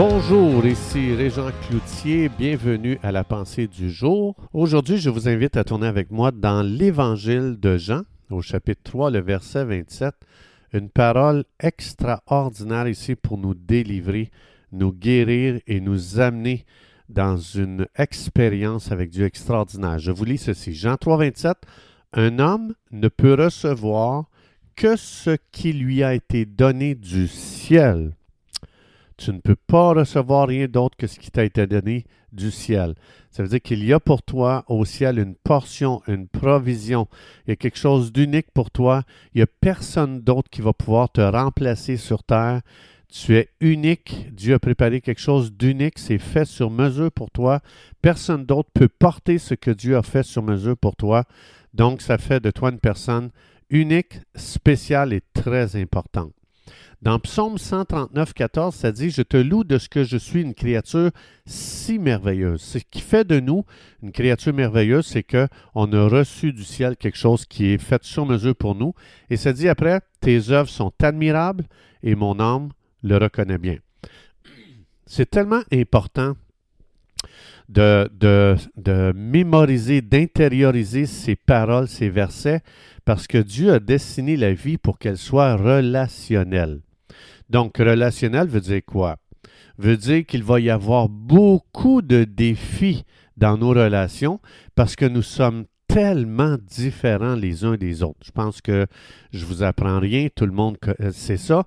Bonjour, ici Régent Cloutier, bienvenue à la pensée du jour. Aujourd'hui, je vous invite à tourner avec moi dans l'Évangile de Jean, au chapitre 3, le verset 27, une parole extraordinaire ici pour nous délivrer, nous guérir et nous amener dans une expérience avec Dieu extraordinaire. Je vous lis ceci. Jean 3, 27, un homme ne peut recevoir que ce qui lui a été donné du ciel. Tu ne peux pas recevoir rien d'autre que ce qui t'a été donné du ciel. Ça veut dire qu'il y a pour toi au ciel une portion, une provision. Il y a quelque chose d'unique pour toi. Il n'y a personne d'autre qui va pouvoir te remplacer sur terre. Tu es unique. Dieu a préparé quelque chose d'unique. C'est fait sur mesure pour toi. Personne d'autre peut porter ce que Dieu a fait sur mesure pour toi. Donc, ça fait de toi une personne unique, spéciale et très importante. Dans Psaume 139, 14, ça dit Je te loue de ce que je suis une créature si merveilleuse. Ce qui fait de nous une créature merveilleuse, c'est qu'on a reçu du ciel quelque chose qui est fait sur mesure pour nous. Et ça dit après Tes œuvres sont admirables et mon âme le reconnaît bien. C'est tellement important de, de, de mémoriser, d'intérioriser ces paroles, ces versets, parce que Dieu a destiné la vie pour qu'elle soit relationnelle. Donc, relationnel veut dire quoi? Veut dire qu'il va y avoir beaucoup de défis dans nos relations parce que nous sommes tellement différents les uns des autres. Je pense que je vous apprends rien, tout le monde sait ça.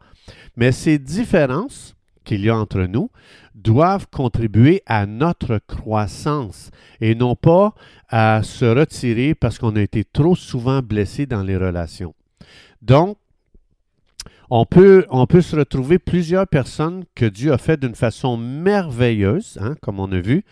Mais ces différences qu'il y a entre nous doivent contribuer à notre croissance et non pas à se retirer parce qu'on a été trop souvent blessé dans les relations. Donc, on peut, on peut se retrouver plusieurs personnes que Dieu a fait d'une façon merveilleuse, hein, comme on a vu.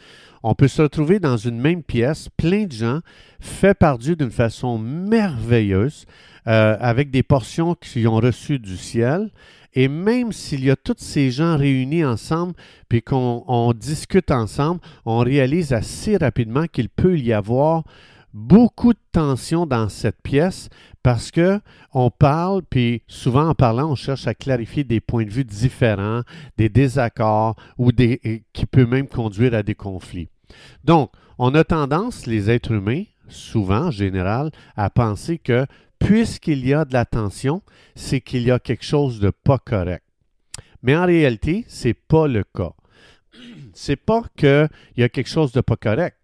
On peut se retrouver dans une même pièce, plein de gens, faits par Dieu d'une façon merveilleuse, euh, avec des portions qui ont reçu du ciel. Et même s'il y a tous ces gens réunis ensemble, puis qu'on discute ensemble, on réalise assez rapidement qu'il peut y avoir beaucoup de tension dans cette pièce parce que on parle, puis souvent en parlant, on cherche à clarifier des points de vue différents, des désaccords ou des qui peut même conduire à des conflits. Donc, on a tendance, les êtres humains, souvent en général, à penser que puisqu'il y a de la tension, c'est qu'il y a quelque chose de pas correct. Mais en réalité, c'est pas le cas. C'est pas qu'il y a quelque chose de pas correct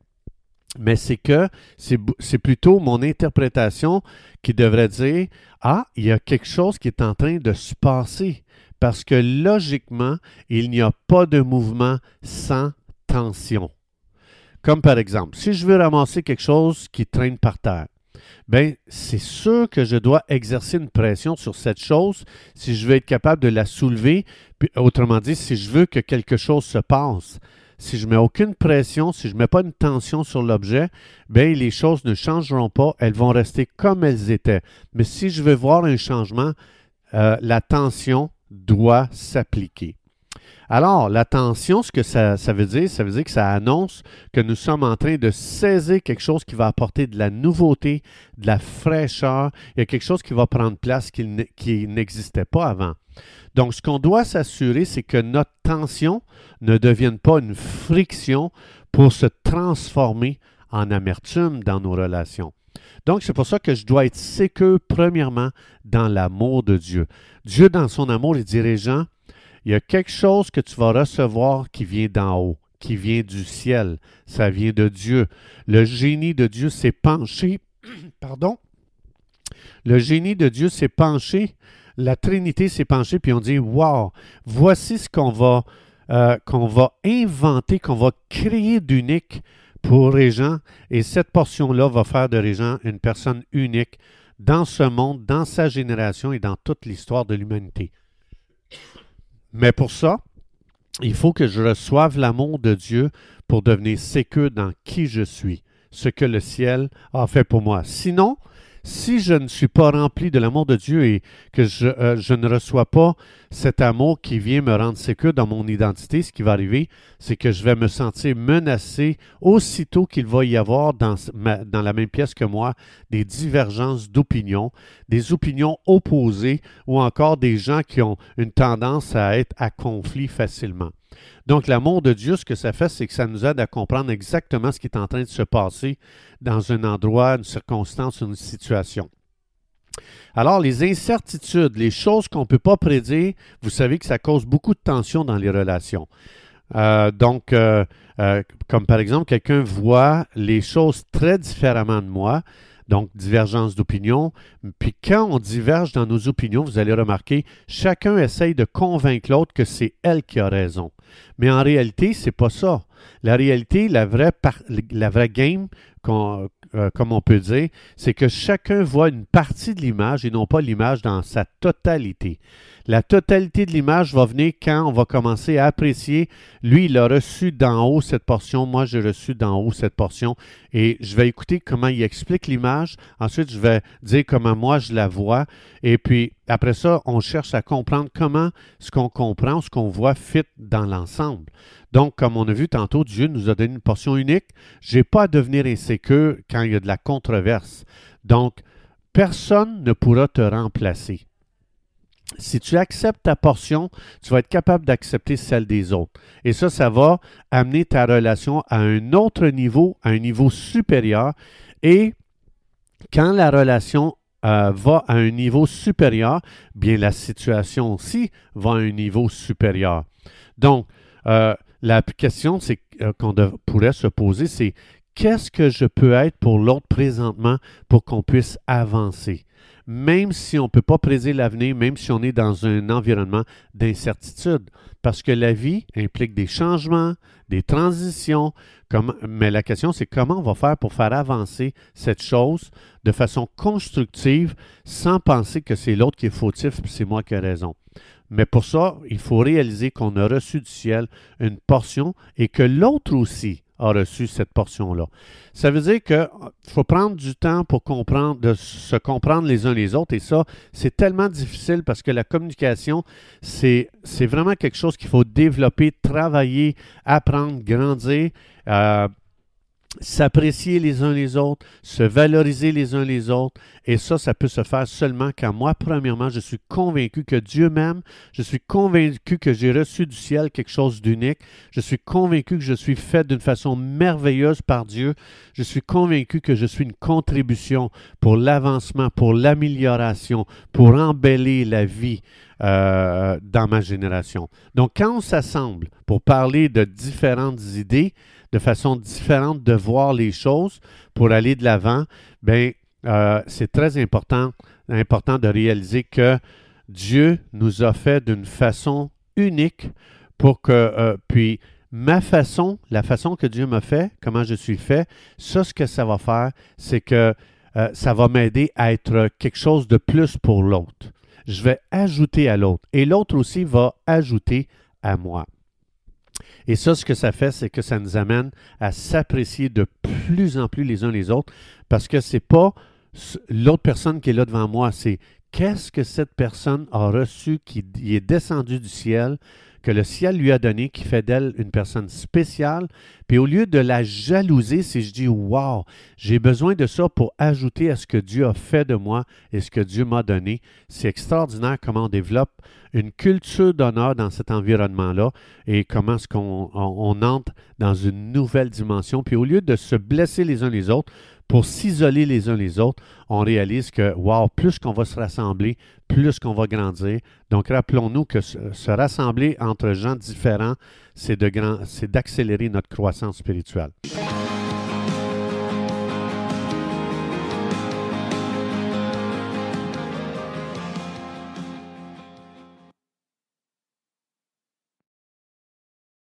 mais c'est que c'est plutôt mon interprétation qui devrait dire Ah, il y a quelque chose qui est en train de se passer. Parce que logiquement, il n'y a pas de mouvement sans tension. Comme par exemple, si je veux ramasser quelque chose qui traîne par terre, bien, c'est sûr que je dois exercer une pression sur cette chose si je veux être capable de la soulever. Autrement dit, si je veux que quelque chose se passe si je mets aucune pression, si je ne mets pas une tension sur l'objet, bien, les choses ne changeront pas, elles vont rester comme elles étaient. Mais si je veux voir un changement, euh, la tension doit s'appliquer. Alors, la tension, ce que ça, veut dire, ça veut dire que ça annonce que nous sommes en train de saisir quelque chose qui va apporter de la nouveauté, de la fraîcheur. Il y a quelque chose qui va prendre place qui n'existait pas avant. Donc, ce qu'on doit s'assurer, c'est que notre tension ne devienne pas une friction pour se transformer en amertume dans nos relations. Donc, c'est pour ça que je dois être sécure, premièrement, dans l'amour de Dieu. Dieu, dans son amour, dit, gens, il y a quelque chose que tu vas recevoir qui vient d'en haut, qui vient du ciel. Ça vient de Dieu. Le génie de Dieu s'est penché, pardon, le génie de Dieu s'est penché la Trinité s'est penchée, puis on dit Wow, voici ce qu'on va, euh, qu'on va inventer, qu'on va créer d'unique pour Régent. Et cette portion-là va faire de Régent une personne unique dans ce monde, dans sa génération et dans toute l'histoire de l'humanité. Mais pour ça, il faut que je reçoive l'amour de Dieu pour devenir sécure dans qui je suis, ce que le ciel a fait pour moi. Sinon, si je ne suis pas rempli de l'amour de Dieu et que je, euh, je, ne reçois pas cet amour qui vient me rendre sécure dans mon identité, ce qui va arriver, c'est que je vais me sentir menacé aussitôt qu'il va y avoir dans, dans la même pièce que moi des divergences d'opinion, des opinions opposées ou encore des gens qui ont une tendance à être à conflit facilement. Donc, l'amour de Dieu, ce que ça fait, c'est que ça nous aide à comprendre exactement ce qui est en train de se passer dans un endroit, une circonstance, une situation. Alors, les incertitudes, les choses qu'on ne peut pas prédire, vous savez que ça cause beaucoup de tension dans les relations. Euh, donc, euh, euh, comme par exemple, quelqu'un voit les choses très différemment de moi, donc divergence d'opinion. Puis quand on diverge dans nos opinions, vous allez remarquer, chacun essaye de convaincre l'autre que c'est elle qui a raison. Mais en réalité, c'est pas ça. La réalité, la vraie, la vraie game, comme on peut dire, c'est que chacun voit une partie de l'image et non pas l'image dans sa totalité. La totalité de l'image va venir quand on va commencer à apprécier. Lui, il a reçu d'en haut cette portion, moi j'ai reçu d'en haut cette portion. Et je vais écouter comment il explique l'image. Ensuite, je vais dire comment moi je la vois. Et puis, après ça, on cherche à comprendre comment ce qu'on comprend, ce qu'on voit fit dans l'ensemble. Donc, comme on a vu tantôt, Dieu nous a donné une portion unique. Je n'ai pas à devenir insécure quand il y a de la controverse. Donc, personne ne pourra te remplacer. Si tu acceptes ta portion, tu vas être capable d'accepter celle des autres. Et ça, ça va amener ta relation à un autre niveau, à un niveau supérieur. Et quand la relation euh, va à un niveau supérieur, bien la situation aussi va à un niveau supérieur. Donc, euh, la question euh, qu'on pourrait se poser, c'est qu'est-ce que je peux être pour l'autre présentement pour qu'on puisse avancer? même si on ne peut pas prédire l'avenir, même si on est dans un environnement d'incertitude. Parce que la vie implique des changements, des transitions. mais la question, c'est comment on va faire pour faire avancer cette chose de façon constructive sans penser que c'est l'autre qui est fautif et c'est moi qui ai raison. Mais pour ça, il faut réaliser qu'on a reçu du ciel une portion et que l'autre aussi a reçu cette portion-là. Ça veut dire qu'il faut prendre du temps pour comprendre, de se comprendre les uns les autres. Et ça, c'est tellement difficile parce que la communication, c'est, vraiment quelque chose qu'il faut développer, travailler, apprendre, grandir. Euh, s'apprécier les uns les autres, se valoriser les uns les autres. Et ça, ça peut se faire seulement quand moi, premièrement, je suis convaincu que Dieu m'aime, je suis convaincu que j'ai reçu du ciel quelque chose d'unique, je suis convaincu que je suis fait d'une façon merveilleuse par Dieu, je suis convaincu que je suis une contribution pour l'avancement, pour l'amélioration, pour embellir la vie. Euh, dans ma génération. Donc, quand on s'assemble pour parler de différentes idées, de façon différente de voir les choses pour aller de l'avant, bien, euh, c'est très important, important de réaliser que Dieu nous a fait d'une façon unique pour que, euh, puis, ma façon, la façon que Dieu m'a fait, comment je suis fait, ça, ce que ça va faire, c'est que euh, ça va m'aider à être quelque chose de plus pour l'autre. Je vais ajouter à l'autre et l'autre aussi va ajouter à moi. Et ça, ce que ça fait, c'est que ça nous amène à s'apprécier de plus en plus les uns les autres parce que c'est pas l'autre personne qui est là devant moi, c'est qu'est-ce que cette personne a reçu qui est descendu du ciel que le ciel lui a donné, qui fait d'elle une personne spéciale. Puis au lieu de la jalouser, si je dis Wow, j'ai besoin de ça pour ajouter à ce que Dieu a fait de moi et ce que Dieu m'a donné, c'est extraordinaire comment on développe une culture d'honneur dans cet environnement-là et comment est-ce qu'on entre dans une nouvelle dimension. Puis au lieu de se blesser les uns les autres, pour s'isoler les uns les autres, on réalise que, wow, plus qu'on va se rassembler, plus qu'on va grandir. Donc, rappelons-nous que se, rassembler entre gens différents, c'est d'accélérer notre croissance spirituelle.